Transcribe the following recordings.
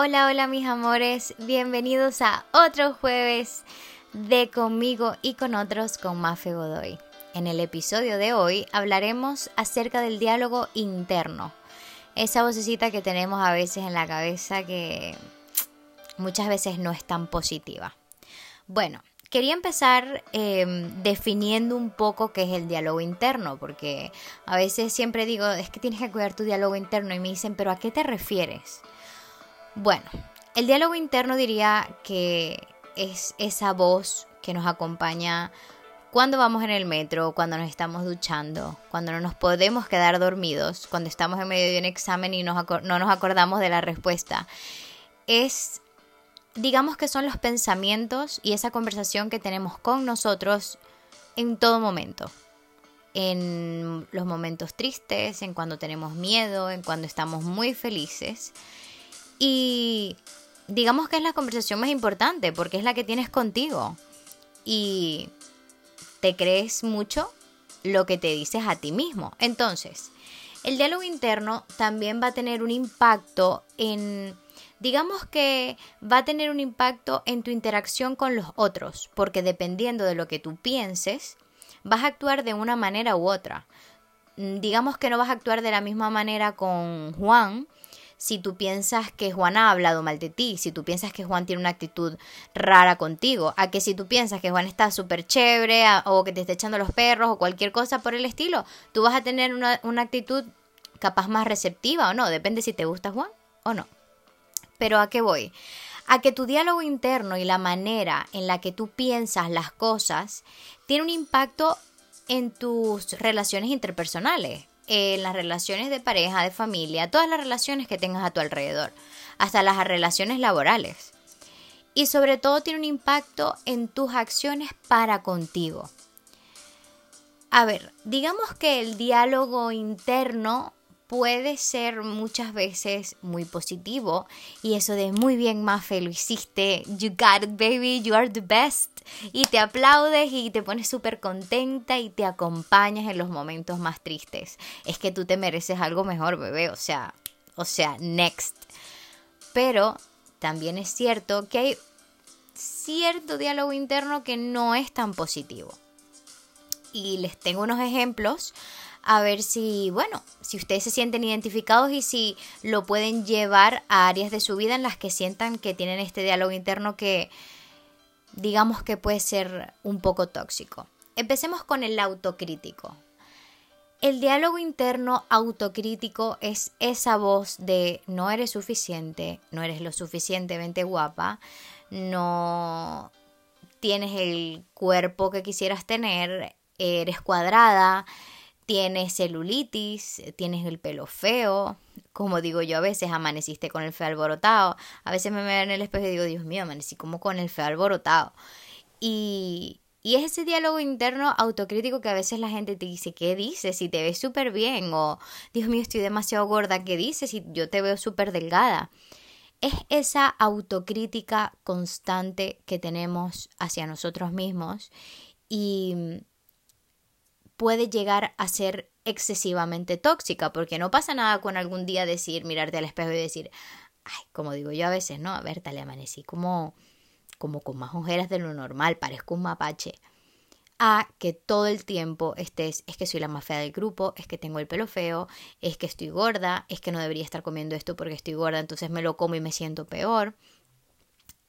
Hola, hola mis amores, bienvenidos a otro jueves de conmigo y con otros con Mafe Godoy. En el episodio de hoy hablaremos acerca del diálogo interno, esa vocecita que tenemos a veces en la cabeza que muchas veces no es tan positiva. Bueno, quería empezar em, definiendo un poco qué es el diálogo interno, porque a veces siempre digo, es que tienes que cuidar tu diálogo interno y me dicen, pero ¿a qué te refieres? Bueno, el diálogo interno diría que es esa voz que nos acompaña cuando vamos en el metro, cuando nos estamos duchando, cuando no nos podemos quedar dormidos, cuando estamos en medio de un examen y no nos acordamos de la respuesta. Es, digamos que son los pensamientos y esa conversación que tenemos con nosotros en todo momento. En los momentos tristes, en cuando tenemos miedo, en cuando estamos muy felices y digamos que es la conversación más importante porque es la que tienes contigo. Y te crees mucho lo que te dices a ti mismo. Entonces, el diálogo interno también va a tener un impacto en, digamos que va a tener un impacto en tu interacción con los otros, porque dependiendo de lo que tú pienses, vas a actuar de una manera u otra. Digamos que no vas a actuar de la misma manera con Juan si tú piensas que Juan ha hablado mal de ti, si tú piensas que Juan tiene una actitud rara contigo, a que si tú piensas que Juan está súper chévere o que te está echando los perros o cualquier cosa por el estilo, tú vas a tener una, una actitud capaz más receptiva o no, depende si te gusta Juan o no. Pero ¿a qué voy? A que tu diálogo interno y la manera en la que tú piensas las cosas tiene un impacto en tus relaciones interpersonales en las relaciones de pareja, de familia, todas las relaciones que tengas a tu alrededor, hasta las relaciones laborales. Y sobre todo tiene un impacto en tus acciones para contigo. A ver, digamos que el diálogo interno puede ser muchas veces muy positivo y eso de muy bien Mafe lo hiciste, you got it baby, you are the best y te aplaudes y te pones súper contenta y te acompañas en los momentos más tristes. Es que tú te mereces algo mejor, bebé, o sea, o sea, next. Pero también es cierto que hay cierto diálogo interno que no es tan positivo. Y les tengo unos ejemplos a ver si, bueno, si ustedes se sienten identificados y si lo pueden llevar a áreas de su vida en las que sientan que tienen este diálogo interno que digamos que puede ser un poco tóxico. Empecemos con el autocrítico. El diálogo interno autocrítico es esa voz de no eres suficiente, no eres lo suficientemente guapa, no tienes el cuerpo que quisieras tener, eres cuadrada, tienes celulitis, tienes el pelo feo, como digo yo a veces, amaneciste con el feo alborotado, a veces me veo en el espejo y digo, Dios mío, amanecí como con el feo alborotado. Y, y es ese diálogo interno autocrítico que a veces la gente te dice, ¿qué dices? Si te ves súper bien, o Dios mío, estoy demasiado gorda, ¿qué dices? Si yo te veo súper delgada. Es esa autocrítica constante que tenemos hacia nosotros mismos y puede llegar a ser excesivamente tóxica, porque no pasa nada con algún día decir, mirarte al espejo y decir, ay, como digo yo a veces, ¿no? A ver, le amanecí como, como con más ojeras de lo normal, parezco un mapache. A que todo el tiempo estés, es que soy la más fea del grupo, es que tengo el pelo feo, es que estoy gorda, es que no debería estar comiendo esto porque estoy gorda, entonces me lo como y me siento peor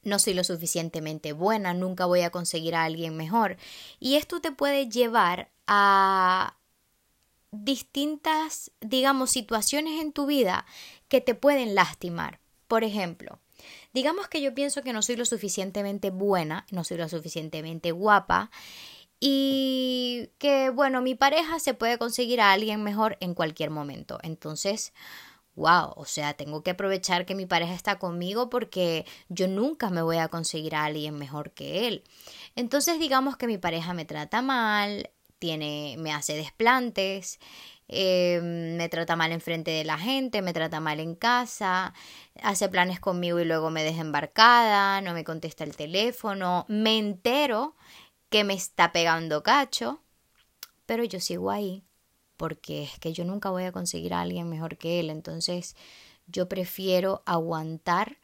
no soy lo suficientemente buena, nunca voy a conseguir a alguien mejor. Y esto te puede llevar a distintas, digamos, situaciones en tu vida que te pueden lastimar. Por ejemplo, digamos que yo pienso que no soy lo suficientemente buena, no soy lo suficientemente guapa y que, bueno, mi pareja se puede conseguir a alguien mejor en cualquier momento. Entonces, wow, o sea, tengo que aprovechar que mi pareja está conmigo porque yo nunca me voy a conseguir a alguien mejor que él. Entonces digamos que mi pareja me trata mal, tiene, me hace desplantes, em, me trata mal enfrente de la gente, me trata mal en casa, hace planes conmigo y luego me deja embarcada, no me contesta el teléfono, me entero que me está pegando cacho, pero yo sigo ahí porque es que yo nunca voy a conseguir a alguien mejor que él, entonces yo prefiero aguantar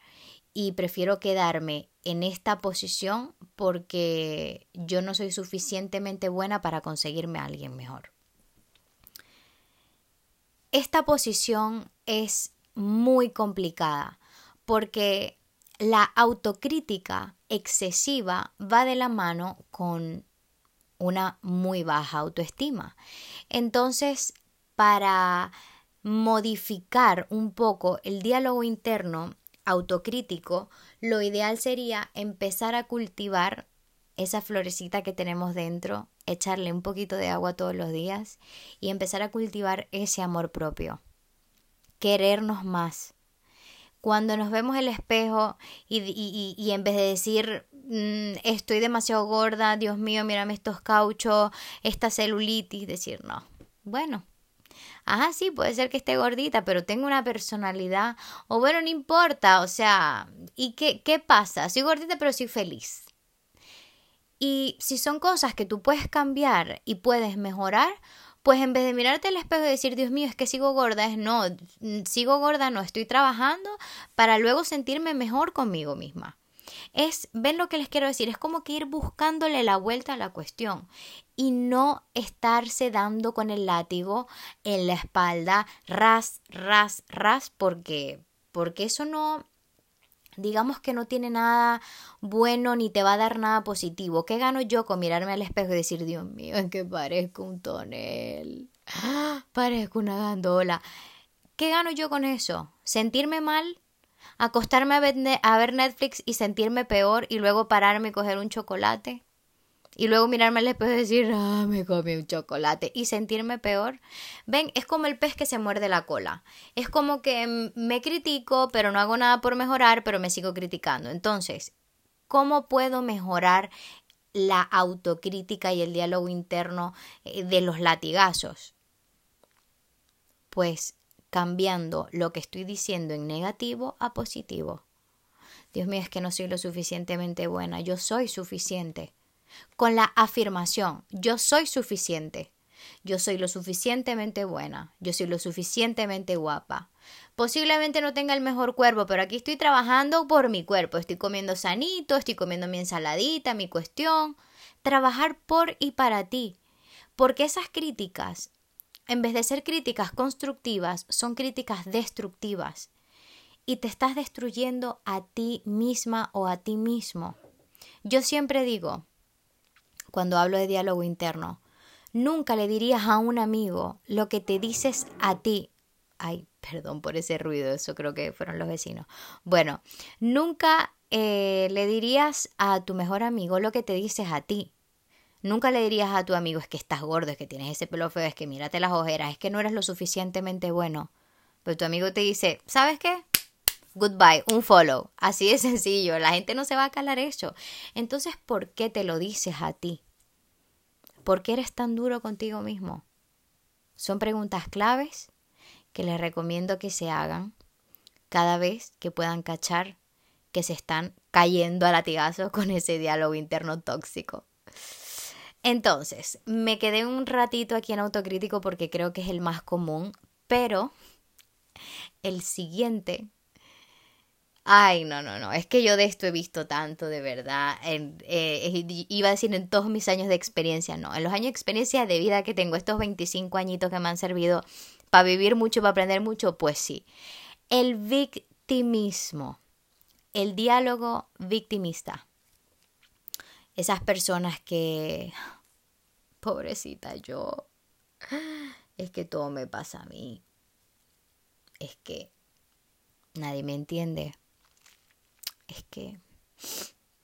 y prefiero quedarme en esta posición porque yo no soy suficientemente buena para conseguirme a alguien mejor. Esta posición es muy complicada porque la autocrítica excesiva va de la mano con una muy baja autoestima. Entonces, para modificar un poco el diálogo interno autocrítico, lo ideal sería empezar a cultivar esa florecita que tenemos dentro, echarle un poquito de agua todos los días y empezar a cultivar ese amor propio. Querernos más. Cuando nos vemos el espejo y, en vez de decir mm, estoy demasiado gorda, Dios mío, mírame estos cauchos, esta celulitis, decir no. Bueno, Ajá, sí, puede ser que esté gordita, pero tengo una personalidad. O bueno, no importa, o sea, ¿y qué, qué pasa? Soy gordita, pero soy feliz. Y si son cosas que tú puedes cambiar y puedes mejorar, pues en vez de mirarte al espejo y decir, Dios mío, es que sigo gorda, es no, sigo gorda, no, estoy trabajando para luego sentirme mejor conmigo misma. Es, ven lo que les quiero decir, es como que ir buscándole la vuelta a la cuestión y no estarse dando con el látigo en la espalda, ras, ras, ras, porque, porque eso no, digamos que no tiene nada bueno ni te va a dar nada positivo. ¿Qué gano yo con mirarme al espejo y decir, Dios mío, es que parezco un tonel? Parezco una gandola. ¿Qué gano yo con eso? ¿Sentirme mal? Acostarme a ver, Netflix y sentirme peor y luego pararme y coger un chocolate y luego mirarme al espejo y decir, ah, me comí un chocolate y sentirme peor. Ven, es como el pez que se muerde la cola. Es como que me critico, pero no hago nada por mejorar, pero me sigo criticando. Entonces, ¿cómo puedo mejorar la autocrítica y el diálogo interno eh, de los latigazos? Pues cambiando lo que estoy diciendo en negativo a positivo. Dios mío, es que no soy lo suficientemente buena, yo soy suficiente. Con la afirmación, yo soy suficiente. Yo soy lo suficientemente buena, yo soy lo suficientemente guapa. Posiblemente no tenga el mejor cuerpo, pero aquí estoy trabajando por mi cuerpo. Estoy comiendo sanito, estoy comiendo mi ensaladita, mi cuestión. Trabajar por y para ti. Porque esas críticas en vez de ser críticas constructivas, son críticas destructivas. Y te estás destruyendo a ti misma o a ti mismo. Yo siempre digo, cuando hablo de diálogo interno, nunca le dirías a un amigo lo que te dices a ti. Ay, perdón por ese ruido, eso creo que fueron los vecinos. Bueno, nunca eh, le dirías a tu mejor amigo lo que te dices a ti. Nunca le dirías a tu amigo es que estás gordo, es que tienes ese pelo feo, es que mírate las ojeras, es que no eres lo suficientemente bueno. Pero tu amigo te dice, ¿sabes qué? Goodbye, un follow. Así de sencillo. La gente no se va a calar eso. Entonces, ¿por qué te lo dices a ti? ¿Por qué eres tan duro contigo mismo? Son preguntas claves que les recomiendo que se hagan cada vez que puedan cachar que se están cayendo a latigazos con ese diálogo interno tóxico. Entonces, me quedé un ratito aquí en autocrítico porque creo que es el más común, pero el siguiente... Ay, no, no, no, es que yo de esto he visto tanto, de verdad. Eh, iba a decir en todos mis años de experiencia, no, en los años de experiencia de vida que tengo, estos 25 añitos que me han servido para vivir mucho, para aprender mucho, pues sí. El victimismo, el diálogo victimista. Esas personas que pobrecita yo, es que todo me pasa a mí, es que nadie me entiende, es que,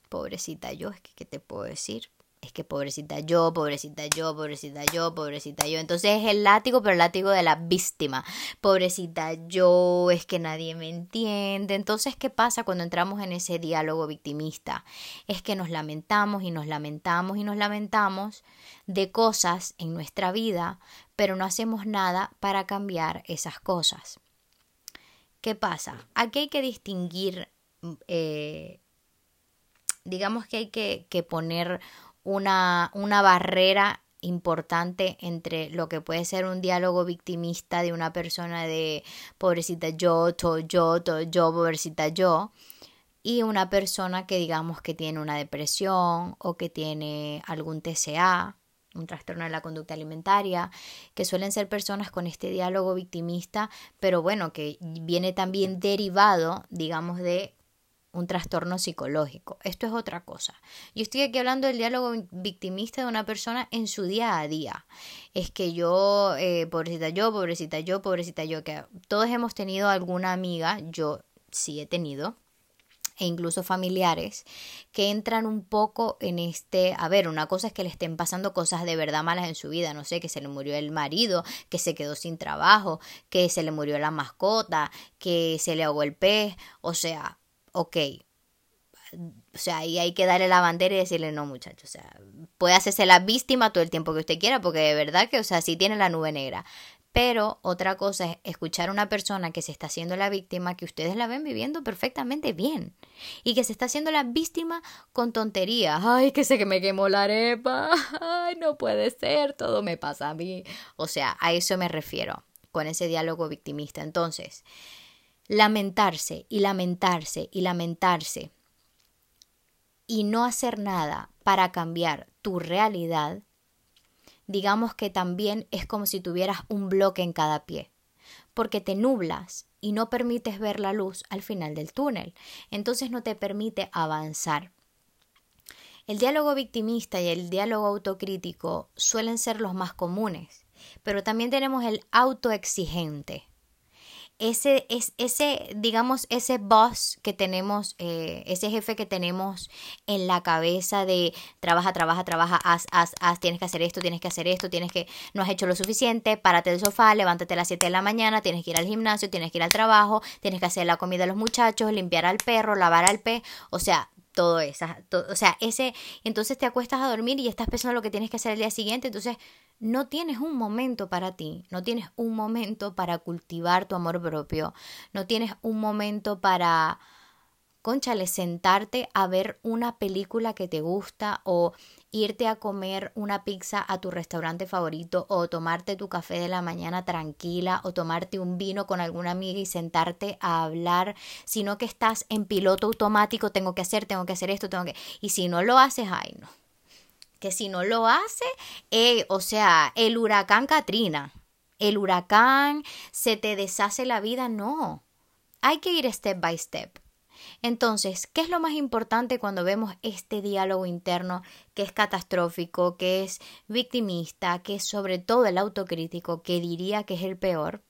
pobrecita yo, es que, ¿qué te puedo decir? Es que pobrecita yo, pobrecita yo, pobrecita yo, pobrecita yo. Entonces es el látigo, pero el látigo de la víctima. Pobrecita yo, es que nadie me entiende. Entonces, ¿qué pasa cuando entramos en ese diálogo victimista? Es que nos lamentamos y nos lamentamos y nos lamentamos de cosas en nuestra vida, pero no hacemos nada para cambiar esas cosas. ¿Qué pasa? Aquí hay que distinguir, eh, digamos que hay que, que poner una, una barrera importante entre lo que puede ser un diálogo victimista de una persona de pobrecita yo, todo yo, todo yo, pobrecita yo, y una persona que digamos que tiene una depresión o que tiene algún TCA, un trastorno de la conducta alimentaria, que suelen ser personas con este diálogo victimista, pero bueno, que viene también derivado, digamos, de un trastorno psicológico. Esto es otra cosa. Yo estoy aquí hablando del diálogo victimista de una persona en su día a día. Es que yo, eh, pobrecita yo, pobrecita yo, pobrecita yo, que todos hemos tenido alguna amiga, yo sí he tenido, e incluso familiares que entran un poco en este, a ver, una cosa es que le estén pasando cosas de verdad malas en su vida, no sé, que se le murió el marido, que se quedó sin trabajo, que se le murió la mascota, que se le ahogó el pez, o sea, ok, o sea, ahí hay que darle la bandera y decirle, no, muchachos, o sea, puede hacerse la víctima todo el tiempo que usted quiera, porque de verdad que, o sea, sí tiene la nube negra. Pero otra cosa es escuchar a una persona que se está haciendo la víctima, que ustedes la ven viviendo perfectamente bien. Y que se está haciendo la víctima con tonterías. Ay, que sé que me quemó la arepa. Ay, no puede ser, todo me pasa a mí. O sea, a eso me refiero con ese diálogo victimista. Entonces, lamentarse y lamentarse y lamentarse y no hacer nada para cambiar tu realidad digamos que también es como si tuvieras un bloque en cada pie, porque te nublas y no permites ver la luz al final del túnel, entonces no te permite avanzar. El diálogo victimista y el diálogo autocrítico suelen ser los más comunes, pero también tenemos el autoexigente ese, es, ese, digamos, ese boss que tenemos, eh, ese jefe que tenemos en la cabeza de trabaja, trabaja, trabaja, haz, haz, haz, tienes que hacer esto, tienes que hacer esto, tienes que, no has hecho lo suficiente, párate del sofá, levántate a las 7 de la mañana, tienes que ir al gimnasio, tienes que ir al trabajo, tienes que hacer la comida a los muchachos, limpiar al perro, lavar al pez, o sea, todo eso, o sea, ese, entonces te acuestas a dormir y estás pensando lo que tienes que hacer el día siguiente, entonces no tienes un momento para ti, no tienes un momento para cultivar tu amor propio, no tienes un momento para, conchale, sentarte a ver una película que te gusta o irte a comer una pizza a tu restaurante favorito o tomarte tu café de la mañana tranquila o tomarte un vino con alguna amiga y sentarte a hablar, sino que estás en piloto automático, tengo que hacer, tengo que hacer esto, tengo que... Y si no lo haces, ay no. Que si no lo hace, eh, o sea, el huracán Katrina, el huracán, se te deshace la vida, no. Hay que ir step by step. Entonces, ¿qué es lo más importante cuando vemos este diálogo interno que es catastrófico, que es victimista, que es sobre todo el autocrítico, que diría que es el peor?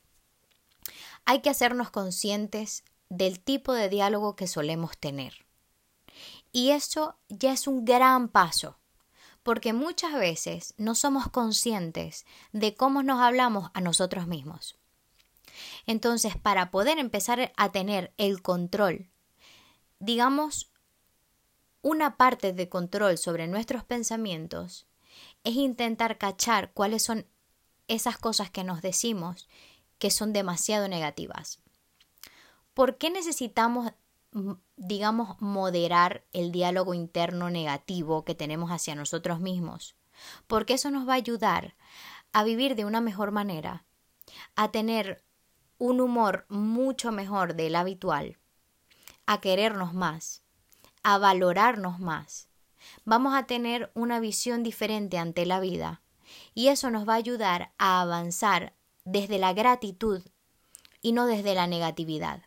Hay que hacernos conscientes del tipo de diálogo que solemos tener. Y eso ya es un gran paso, porque muchas veces no somos conscientes de cómo nos hablamos a nosotros mismos. Entonces, para poder empezar a tener el control digamos, una parte de control sobre nuestros pensamientos es intentar cachar cuáles son esas cosas que nos decimos que son demasiado negativas. ¿Por qué necesitamos, digamos, moderar el diálogo interno negativo que tenemos hacia nosotros mismos? Porque eso nos va a ayudar a vivir de una mejor manera, a tener un humor mucho mejor del habitual a querernos más, a valorarnos más. Vamos a tener una visión diferente ante la vida y eso nos va a ayudar a avanzar desde la gratitud y no desde la negatividad.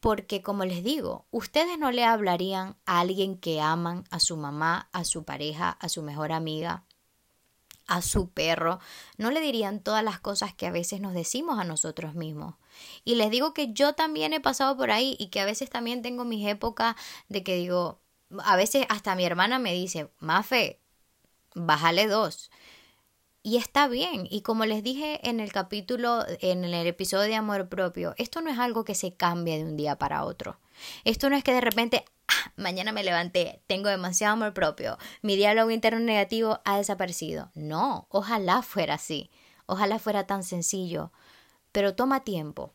Porque, como les digo, ustedes no le hablarían a alguien que aman, a su mamá, a su pareja, a su mejor amiga, a su perro, no le dirían todas las cosas que a veces nos decimos a nosotros mismos. Y les digo que yo también he pasado por ahí y que a veces también tengo mis épocas de que digo, a veces hasta mi hermana me dice, Mafe, bájale dos. Y está bien. Y como les dije en el capítulo, en el episodio de amor propio, esto no es algo que se cambie de un día para otro. Esto no es que de repente, mañana me levanté, tengo demasiado amor propio, mi diálogo interno negativo ha desaparecido. No, ojalá fuera así, ojalá fuera tan sencillo, pero toma tiempo.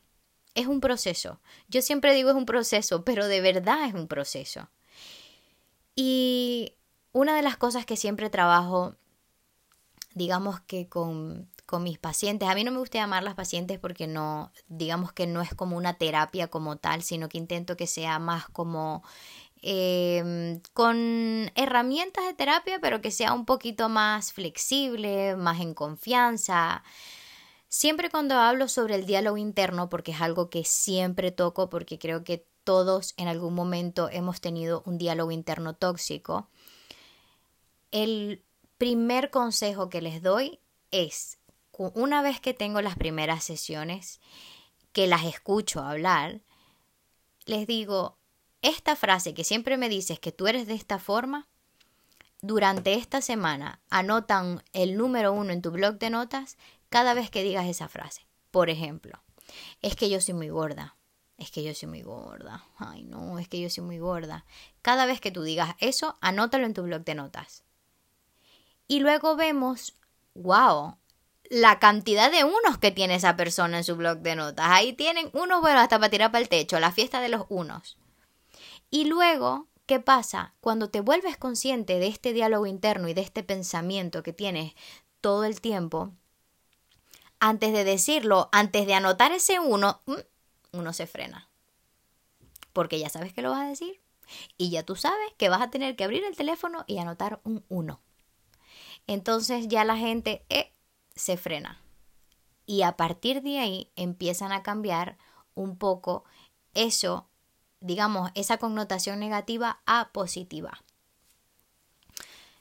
Es un proceso. Yo siempre digo es un proceso, pero de verdad es un proceso. Y una de las cosas que siempre trabajo, digamos que con, con mis pacientes. A mí no me gusta llamarlas pacientes porque no, digamos que no es como una terapia como tal, sino que intento que sea más como em, con herramientas de terapia, pero que sea un poquito más flexible, más en confianza. Siempre cuando hablo sobre el diálogo interno, porque es algo que siempre toco, porque creo que todos en algún momento hemos tenido un diálogo interno tóxico, el primer consejo que les doy es, una vez que tengo las primeras sesiones, que las escucho hablar, les digo, esta frase que siempre me dices que tú eres de esta forma, durante esta semana anotan el número uno en tu blog de notas cada vez que digas esa frase. Por ejemplo, es que yo soy muy gorda. Es que yo soy muy gorda. Ay, no, es que yo soy muy gorda. Cada vez que tú digas eso, anótalo en tu blog de notas. Y luego vemos, wow, la cantidad de unos que tiene esa persona en su blog de notas. Ahí tienen unos, bueno, hasta para tirar para el techo, la fiesta de los unos. Y luego, ¿qué pasa? Cuando te vuelves consciente de este diálogo interno y de este pensamiento que tienes todo el tiempo, antes de decirlo, antes de anotar ese uno, mm, uno se frena. Porque ya sabes que lo vas a decir. Y ya tú sabes que vas a tener que abrir el teléfono y anotar un uno entonces ya la gente eh, se frena. Y a partir de ahí empiezan a cambiar un poco eso, digamos, esa connotación negativa a positiva.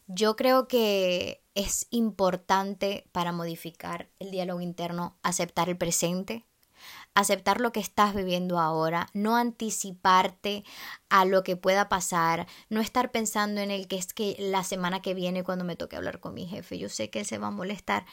Yo creo que es importante para modificar el diálogo interno aceptar el presente, aceptar lo que estás viviendo ahora, no anticiparte a lo que pueda pasar, no estar pensando en el que es que la semana que viene cuando me toque hablar con mi jefe, yo sé que él se va a molestar.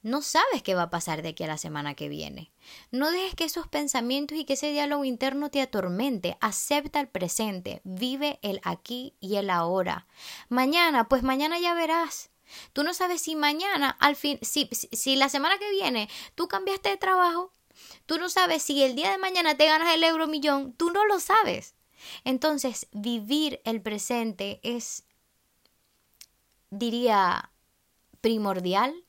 No sabes qué va a pasar de aquí a la semana que viene. No dejes que esos pensamientos y que ese diálogo interno te atormente. Acepta el presente. Vive el aquí y el ahora. Mañana, pues mañana ya verás. Tú no sabes si mañana, al fin, si, si la semana que viene tú cambiaste de trabajo, Tú no sabes si el día de mañana te ganas el euro millón, tú no lo sabes. Entonces, vivir el presente es, diría, primordial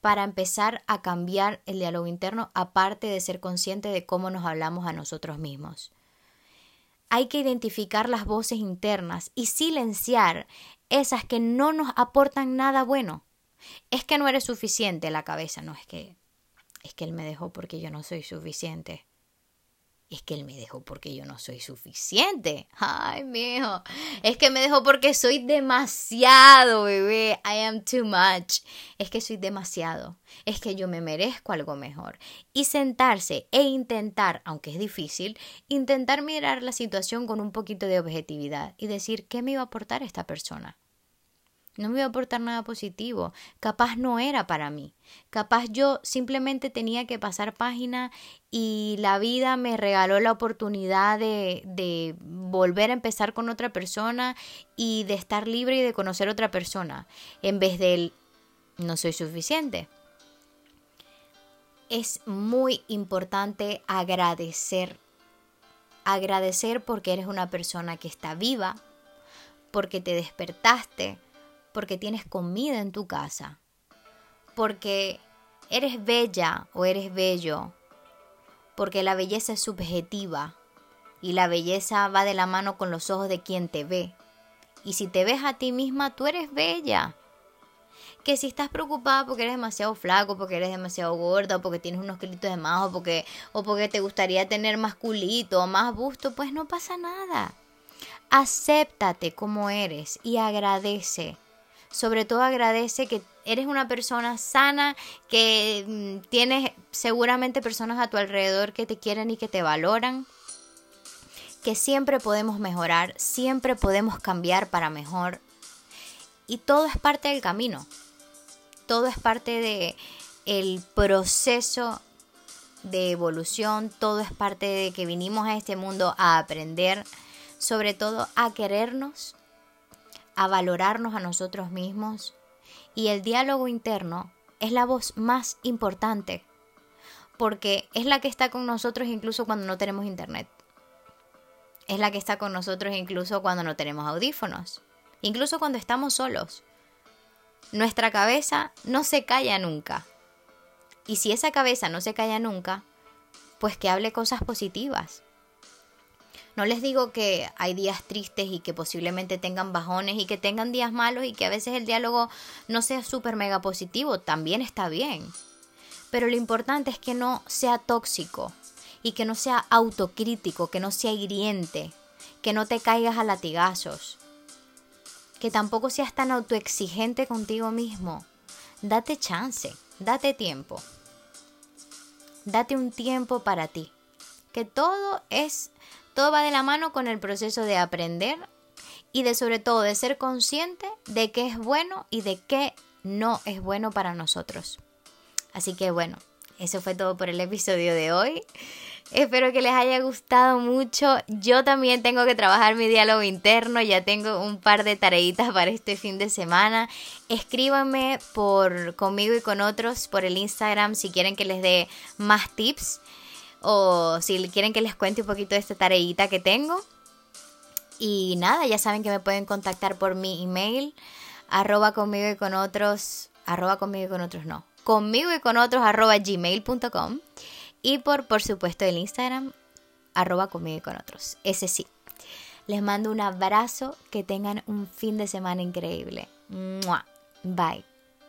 para empezar a cambiar el diálogo interno, aparte de ser consciente de cómo nos hablamos a nosotros mismos. Hay que identificar las voces internas y silenciar esas que no nos aportan nada bueno. Es que no eres suficiente la cabeza, no es que es que él me dejó porque yo no soy suficiente. Es que él me dejó porque yo no soy suficiente. Ay, mijo. Es que me dejó porque soy demasiado, bebé. I am too much. Es que soy demasiado. Es que yo me merezco algo mejor. Y sentarse e intentar, aunque es difícil, intentar mirar la situación con un poquito de objetividad y decir, ¿qué me iba a aportar esta persona? No me iba a aportar nada positivo, capaz no era para mí, capaz yo simplemente tenía que pasar página y la vida me regaló la oportunidad de, de volver a empezar con otra persona y de estar libre y de conocer otra persona, en vez del no soy suficiente. Es muy importante agradecer, agradecer porque eres una persona que está viva, porque te despertaste, porque tienes comida en tu casa, porque eres bella o eres bello, porque la belleza es subjetiva y la belleza va de la mano con los ojos de quien te ve. Y si te ves a ti misma, tú eres bella. Que si estás preocupada porque eres demasiado flaco, porque eres demasiado gorda, o porque tienes unos kilitos de más, o porque, o porque te gustaría tener más culito o más busto, pues no pasa nada. Acéptate como eres y agradece sobre todo agradece que eres una persona sana, que mm, tienes seguramente personas a tu alrededor que te quieren y que te valoran, que siempre podemos mejorar, siempre podemos cambiar para mejor. Y todo es parte del camino. Todo es parte de el proceso de evolución, todo es parte de que vinimos a este mundo a aprender, sobre todo a querernos a valorarnos a nosotros mismos y el diálogo interno es la voz más importante porque es la que está con nosotros incluso cuando no tenemos internet. Es la que está con nosotros incluso cuando no tenemos audífonos. Incluso cuando estamos solos. nuestra cabeza no se calla nunca. Y si esa cabeza no se calla nunca, pues que hable cosas positivas. No les digo que hay días tristes y que posiblemente tengan bajones y que tengan días malos y que a veces el diálogo no sea súper mega positivo, también está bien. Pero lo importante es que no sea tóxico y que no sea autocrítico, que no sea hiriente, que no te caigas a latigazos, que tampoco seas tan autoexigente contigo mismo. Date chance, date tiempo. Date un tiempo para ti. Que todo es, todo va de la mano con el proceso de aprender y de sobre todo de ser consciente de qué es bueno y de qué no es bueno para nosotros. Así que bueno, eso fue todo por el episodio de hoy. Espero que les haya gustado mucho. Yo también tengo que trabajar mi diálogo interno. Ya tengo un par de tareitas para este fin de semana. Escríbanme por conmigo y con otros por el Instagram si quieren que les dé más tips o si quieren que les cuente un poquito de esta tareita que tengo. Y nada, ya saben que me pueden contactar por mi email arroba conmigo y con otros arroba conmigo y con otros no conmigo y con otros arroba gmail.com y por, por supuesto, el Instagram, arroba conmigo y con otros. Ese sí. Les mando un abrazo, que tengan un fin de semana increíble. Bye.